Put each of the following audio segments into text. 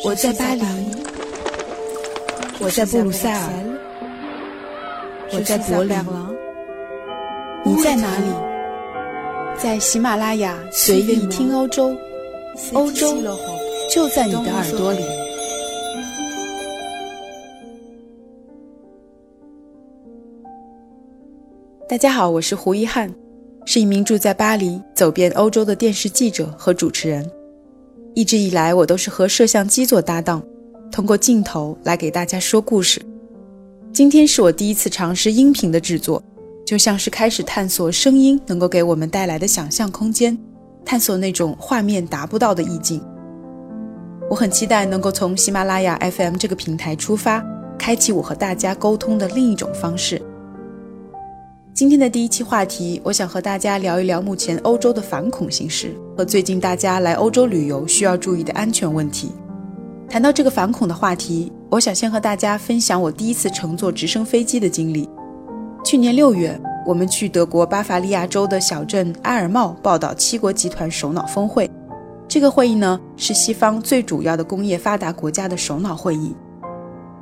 我在巴黎，我在布鲁塞尔，我在柏林，你在哪里？在喜马拉雅随意听欧洲，欧洲就在你的耳朵里。大家好，我是胡一翰，是一名住在巴黎、走遍欧洲的电视记者和主持人。一直以来，我都是和摄像机做搭档，通过镜头来给大家说故事。今天是我第一次尝试音频的制作，就像是开始探索声音能够给我们带来的想象空间，探索那种画面达不到的意境。我很期待能够从喜马拉雅 FM 这个平台出发，开启我和大家沟通的另一种方式。今天的第一期话题，我想和大家聊一聊目前欧洲的反恐形势和最近大家来欧洲旅游需要注意的安全问题。谈到这个反恐的话题，我想先和大家分享我第一次乘坐直升飞机的经历。去年六月，我们去德国巴伐利亚州的小镇埃尔茂报道七国集团首脑峰会。这个会议呢，是西方最主要的工业发达国家的首脑会议。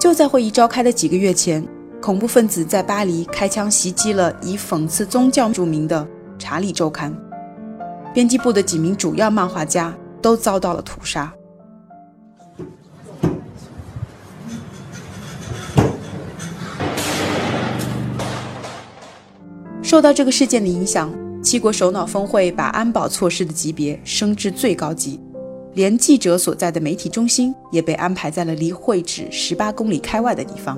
就在会议召开的几个月前。恐怖分子在巴黎开枪袭击了以讽刺宗教著名的《查理周刊》，编辑部的几名主要漫画家都遭到了屠杀。受到这个事件的影响，七国首脑峰会把安保措施的级别升至最高级，连记者所在的媒体中心也被安排在了离会址十八公里开外的地方。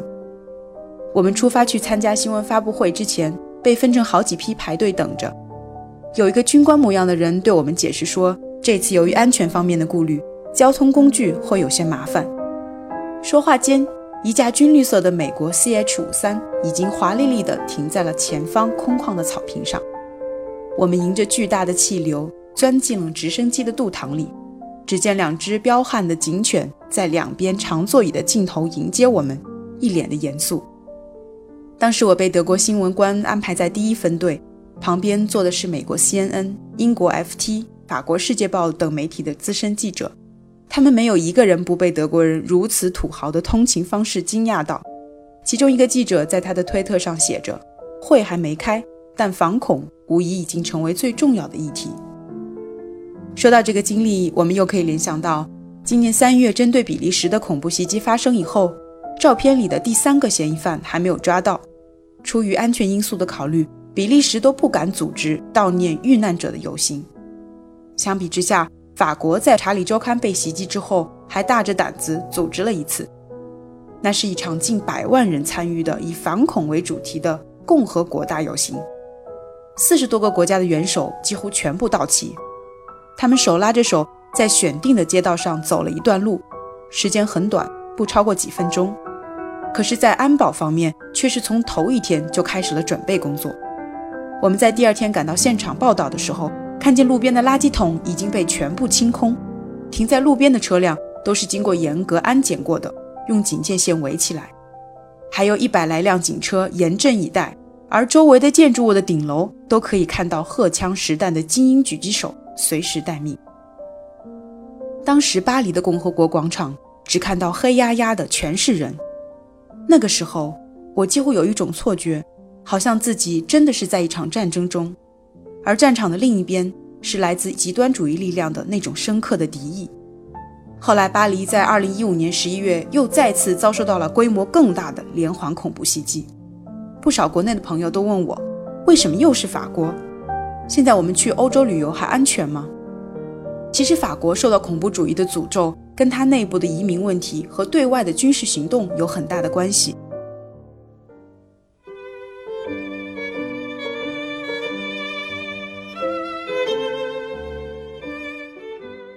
我们出发去参加新闻发布会之前，被分成好几批排队等着。有一个军官模样的人对我们解释说，这次由于安全方面的顾虑，交通工具会有些麻烦。说话间，一架军绿色的美国 CH 五三已经华丽丽地停在了前方空旷的草坪上。我们迎着巨大的气流钻进了直升机的肚膛里，只见两只彪悍的警犬在两边长座椅的尽头迎接我们，一脸的严肃。当时我被德国新闻官安排在第一分队，旁边坐的是美国 CNN、英国 FT、法国《世界报》等媒体的资深记者，他们没有一个人不被德国人如此土豪的通勤方式惊讶到。其中一个记者在他的推特上写着：“会还没开，但反恐无疑已经成为最重要的议题。”说到这个经历，我们又可以联想到今年三月针对比利时的恐怖袭击发生以后。照片里的第三个嫌疑犯还没有抓到，出于安全因素的考虑，比利时都不敢组织悼念遇难者的游行。相比之下，法国在《查理周刊》被袭击之后，还大着胆子组织了一次，那是一场近百万人参与的以反恐为主题的共和国大游行，四十多个国家的元首几乎全部到齐，他们手拉着手在选定的街道上走了一段路，时间很短，不超过几分钟。可是，在安保方面，却是从头一天就开始了准备工作。我们在第二天赶到现场报道的时候，看见路边的垃圾桶已经被全部清空，停在路边的车辆都是经过严格安检过的，用警戒线围起来，还有一百来辆警车严阵以待。而周围的建筑物的顶楼都可以看到荷枪实弹的精英狙击手随时待命。当时巴黎的共和国广场只看到黑压压的全是人。那个时候，我几乎有一种错觉，好像自己真的是在一场战争中，而战场的另一边是来自极端主义力量的那种深刻的敌意。后来，巴黎在2015年11月又再次遭受到了规模更大的连环恐怖袭击，不少国内的朋友都问我，为什么又是法国？现在我们去欧洲旅游还安全吗？其实，法国受到恐怖主义的诅咒。跟他内部的移民问题和对外的军事行动有很大的关系。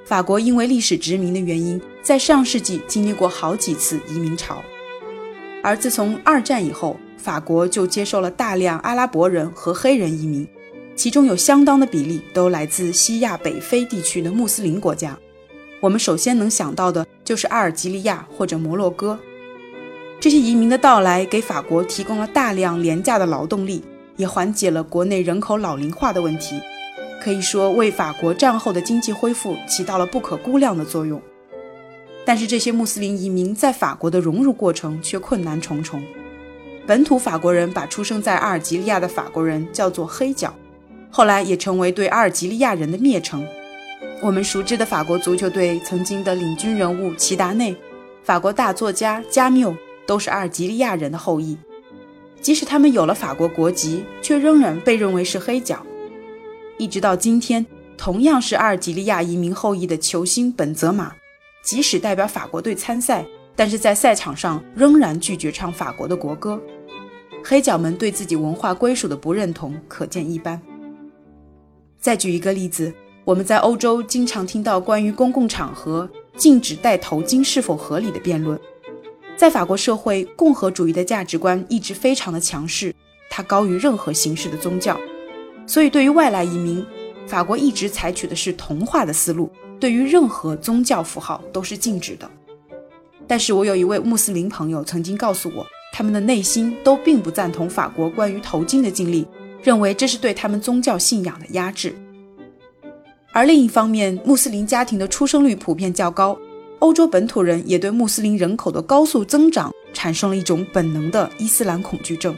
法国因为历史殖民的原因，在上世纪经历过好几次移民潮，而自从二战以后，法国就接受了大量阿拉伯人和黑人移民，其中有相当的比例都来自西亚、北非地区的穆斯林国家。我们首先能想到的就是阿尔及利亚或者摩洛哥，这些移民的到来给法国提供了大量廉价的劳动力，也缓解了国内人口老龄化的问题，可以说为法国战后的经济恢复起到了不可估量的作用。但是这些穆斯林移民在法国的融入过程却困难重重。本土法国人把出生在阿尔及利亚的法国人叫做黑脚，后来也成为对阿尔及利亚人的蔑称。我们熟知的法国足球队曾经的领军人物齐达内，法国大作家加缪都是阿尔及利亚人的后裔。即使他们有了法国国籍，却仍然被认为是黑脚。一直到今天，同样是阿尔及利亚移民后裔的球星本泽马，即使代表法国队参赛，但是在赛场上仍然拒绝唱法国的国歌。黑脚们对自己文化归属的不认同，可见一斑。再举一个例子。我们在欧洲经常听到关于公共场合禁止戴头巾是否合理的辩论。在法国社会，共和主义的价值观一直非常的强势，它高于任何形式的宗教。所以，对于外来移民，法国一直采取的是同化的思路，对于任何宗教符号都是禁止的。但是我有一位穆斯林朋友曾经告诉我，他们的内心都并不赞同法国关于头巾的禁令，认为这是对他们宗教信仰的压制。而另一方面，穆斯林家庭的出生率普遍较高，欧洲本土人也对穆斯林人口的高速增长产生了一种本能的伊斯兰恐惧症。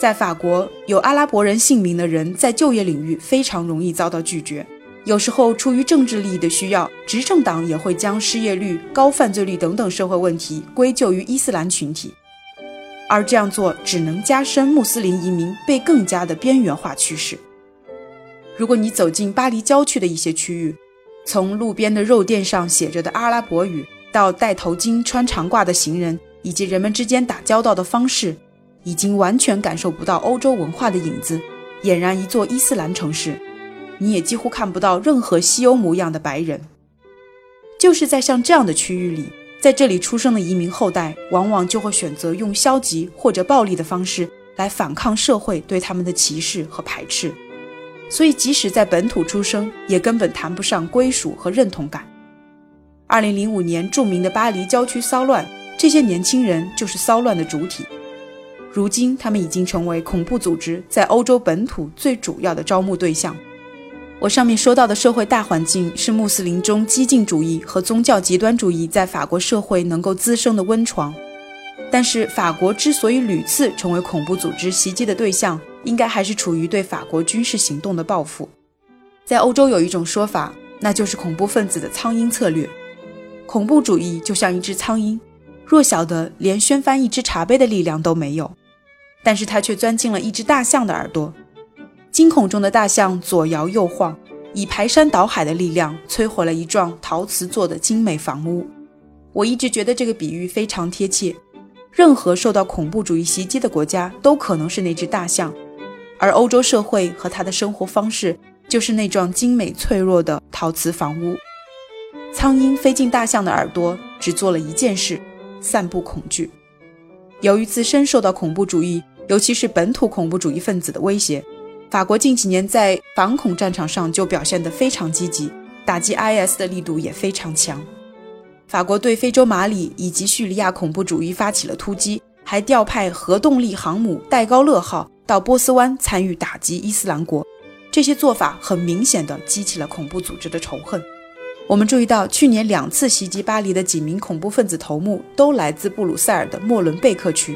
在法国，有阿拉伯人姓名的人在就业领域非常容易遭到拒绝，有时候出于政治利益的需要，执政党也会将失业率、高犯罪率等等社会问题归咎于伊斯兰群体，而这样做只能加深穆斯林移民被更加的边缘化趋势。如果你走进巴黎郊区的一些区域，从路边的肉店上写着的阿拉伯语，到戴头巾、穿长褂的行人，以及人们之间打交道的方式，已经完全感受不到欧洲文化的影子，俨然一座伊斯兰城市。你也几乎看不到任何西欧模样的白人。就是在像这样的区域里，在这里出生的移民后代，往往就会选择用消极或者暴力的方式来反抗社会对他们的歧视和排斥。所以，即使在本土出生，也根本谈不上归属和认同感。二零零五年著名的巴黎郊区骚乱，这些年轻人就是骚乱的主体。如今，他们已经成为恐怖组织在欧洲本土最主要的招募对象。我上面说到的社会大环境，是穆斯林中激进主义和宗教极端主义在法国社会能够滋生的温床。但是，法国之所以屡次成为恐怖组织袭击的对象，应该还是处于对法国军事行动的报复。在欧洲有一种说法，那就是恐怖分子的苍蝇策略。恐怖主义就像一只苍蝇，弱小的连掀翻一只茶杯的力量都没有，但是它却钻进了一只大象的耳朵。惊恐中的大象左摇右晃，以排山倒海的力量摧毁了一幢陶瓷做的精美房屋。我一直觉得这个比喻非常贴切。任何受到恐怖主义袭击的国家都可能是那只大象。而欧洲社会和他的生活方式，就是那幢精美脆弱的陶瓷房屋。苍蝇飞进大象的耳朵，只做了一件事：散布恐惧。由于自身受到恐怖主义，尤其是本土恐怖主义分子的威胁，法国近几年在反恐战场上就表现得非常积极，打击 IS 的力度也非常强。法国对非洲马里以及叙利亚恐怖主义发起了突击，还调派核动力航母戴高乐号。到波斯湾参与打击伊斯兰国，这些做法很明显的激起了恐怖组织的仇恨。我们注意到，去年两次袭击巴黎的几名恐怖分子头目都来自布鲁塞尔的莫伦贝克区。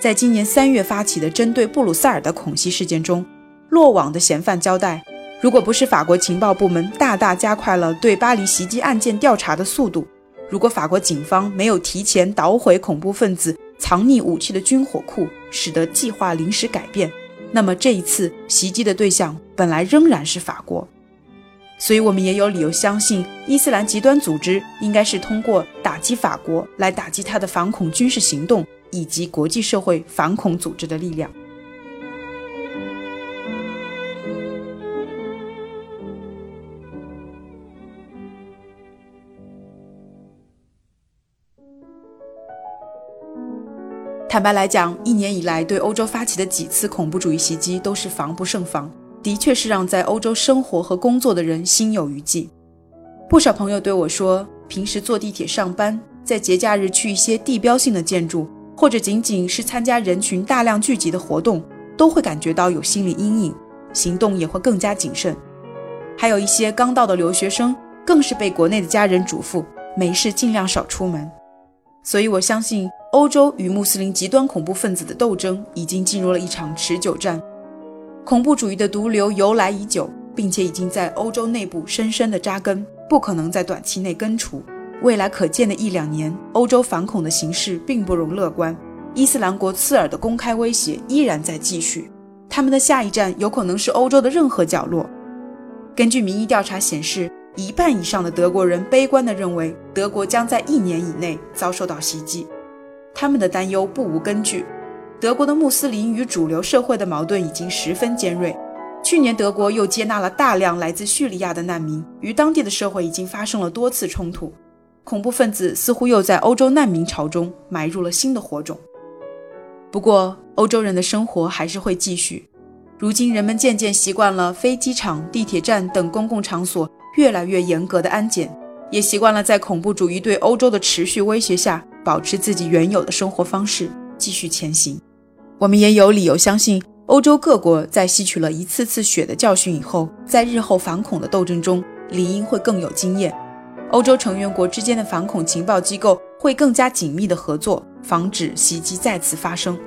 在今年三月发起的针对布鲁塞尔的恐袭事件中，落网的嫌犯交代，如果不是法国情报部门大大加快了对巴黎袭击案件调查的速度，如果法国警方没有提前捣毁恐怖分子。藏匿武器的军火库，使得计划临时改变。那么这一次袭击的对象本来仍然是法国，所以我们也有理由相信，伊斯兰极端组织应该是通过打击法国来打击他的反恐军事行动以及国际社会反恐组织的力量。坦白来讲，一年以来对欧洲发起的几次恐怖主义袭击都是防不胜防，的确是让在欧洲生活和工作的人心有余悸。不少朋友对我说，平时坐地铁上班，在节假日去一些地标性的建筑，或者仅仅是参加人群大量聚集的活动，都会感觉到有心理阴影，行动也会更加谨慎。还有一些刚到的留学生，更是被国内的家人嘱咐没事尽量少出门。所以我相信，欧洲与穆斯林极端恐怖分子的斗争已经进入了一场持久战。恐怖主义的毒瘤由来已久，并且已经在欧洲内部深深的扎根，不可能在短期内根除。未来可见的一两年，欧洲反恐的形势并不容乐观。伊斯兰国刺耳的公开威胁依然在继续，他们的下一站有可能是欧洲的任何角落。根据民意调查显示，一半以上的德国人悲观地认为德国将在一年以内遭受到袭击。他们的担忧不无根据。德国的穆斯林与主流社会的矛盾已经十分尖锐。去年，德国又接纳了大量来自叙利亚的难民，与当地的社会已经发生了多次冲突。恐怖分子似乎又在欧洲难民潮中埋入了新的火种。不过，欧洲人的生活还是会继续。如今，人们渐渐习惯了飞机场、地铁站等公共场所越来越严格的安检，也习惯了在恐怖主义对欧洲的持续威胁下，保持自己原有的生活方式，继续前行。我们也有理由相信，欧洲各国在吸取了一次次血的教训以后，在日后反恐的斗争中，理应会更有经验。欧洲成员国之间的反恐情报机构会更加紧密的合作。防止袭击再次发生。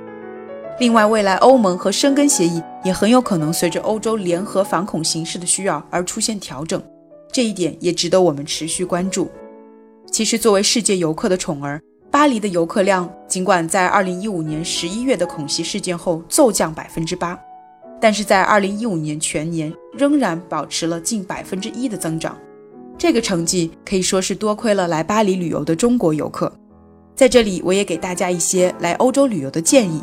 另外，未来欧盟和申根协议也很有可能随着欧洲联合反恐形势的需要而出现调整，这一点也值得我们持续关注。其实，作为世界游客的宠儿，巴黎的游客量尽管在2015年11月的恐袭事件后骤降百分之八，但是在2015年全年仍然保持了近百分之一的增长。这个成绩可以说是多亏了来巴黎旅游的中国游客。在这里，我也给大家一些来欧洲旅游的建议。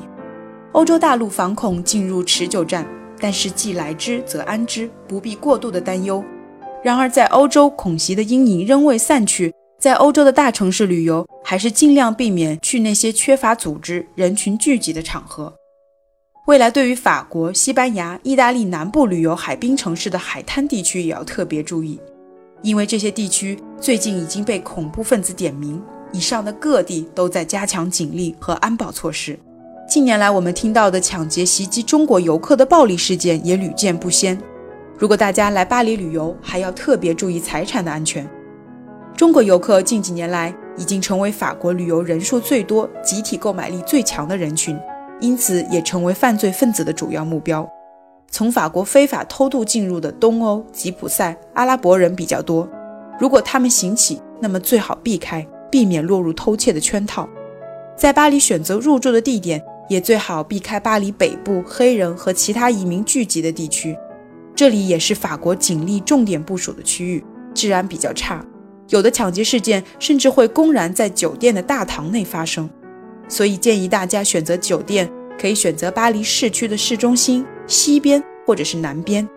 欧洲大陆反恐进入持久战，但是既来之则安之，不必过度的担忧。然而，在欧洲恐袭的阴影仍未散去，在欧洲的大城市旅游，还是尽量避免去那些缺乏组织、人群聚集的场合。未来，对于法国、西班牙、意大利南部旅游海滨城市的海滩地区，也要特别注意，因为这些地区最近已经被恐怖分子点名。以上的各地都在加强警力和安保措施。近年来，我们听到的抢劫袭击中国游客的暴力事件也屡见不鲜。如果大家来巴黎旅游，还要特别注意财产的安全。中国游客近几年来已经成为法国旅游人数最多、集体购买力最强的人群，因此也成为犯罪分子的主要目标。从法国非法偷渡进入的东欧、吉普赛、阿拉伯人比较多。如果他们行乞，那么最好避开。避免落入偷窃的圈套，在巴黎选择入住的地点也最好避开巴黎北部黑人和其他移民聚集的地区，这里也是法国警力重点部署的区域，治安比较差，有的抢劫事件甚至会公然在酒店的大堂内发生，所以建议大家选择酒店可以选择巴黎市区的市中心西边或者是南边，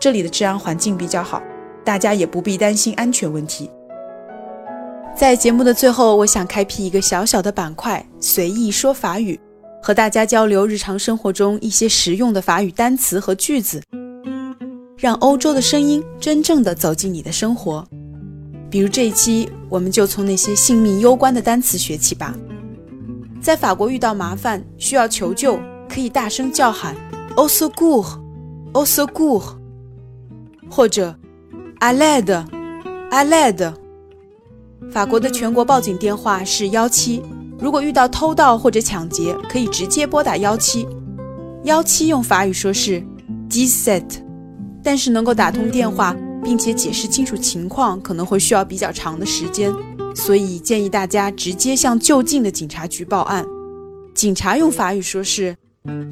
这里的治安环境比较好，大家也不必担心安全问题。在节目的最后，我想开辟一个小小的板块——随意说法语，和大家交流日常生活中一些实用的法语单词和句子，让欧洲的声音真正的走进你的生活。比如这一期，我们就从那些性命攸关的单词学起吧。在法国遇到麻烦需要求救，可以大声叫喊 “au secours”，“au secours”，或者 “à l'aide”，“à l'aide”。法国的全国报警电话是幺七，如果遇到偷盗或者抢劫，可以直接拨打幺七。幺七用法语说是 dix-sept，但是能够打通电话并且解释清楚情况，可能会需要比较长的时间，所以建议大家直接向就近的警察局报案。警察用法语说是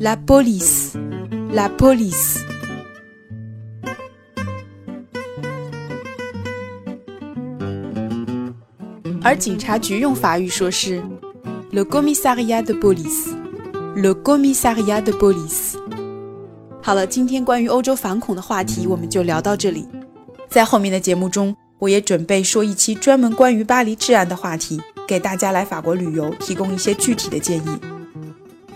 la police，la police。而警察局用法语说是 “le commissariat de police”，“le commissariat de police”。好了，今天关于欧洲反恐的话题我们就聊到这里。在后面的节目中，我也准备说一期专门关于巴黎治安的话题，给大家来法国旅游提供一些具体的建议。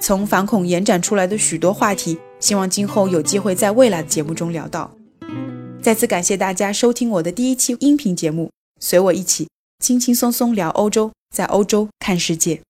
从反恐延展出来的许多话题，希望今后有机会在未来的节目中聊到。再次感谢大家收听我的第一期音频节目，随我一起。轻轻松松聊欧洲，在欧洲看世界。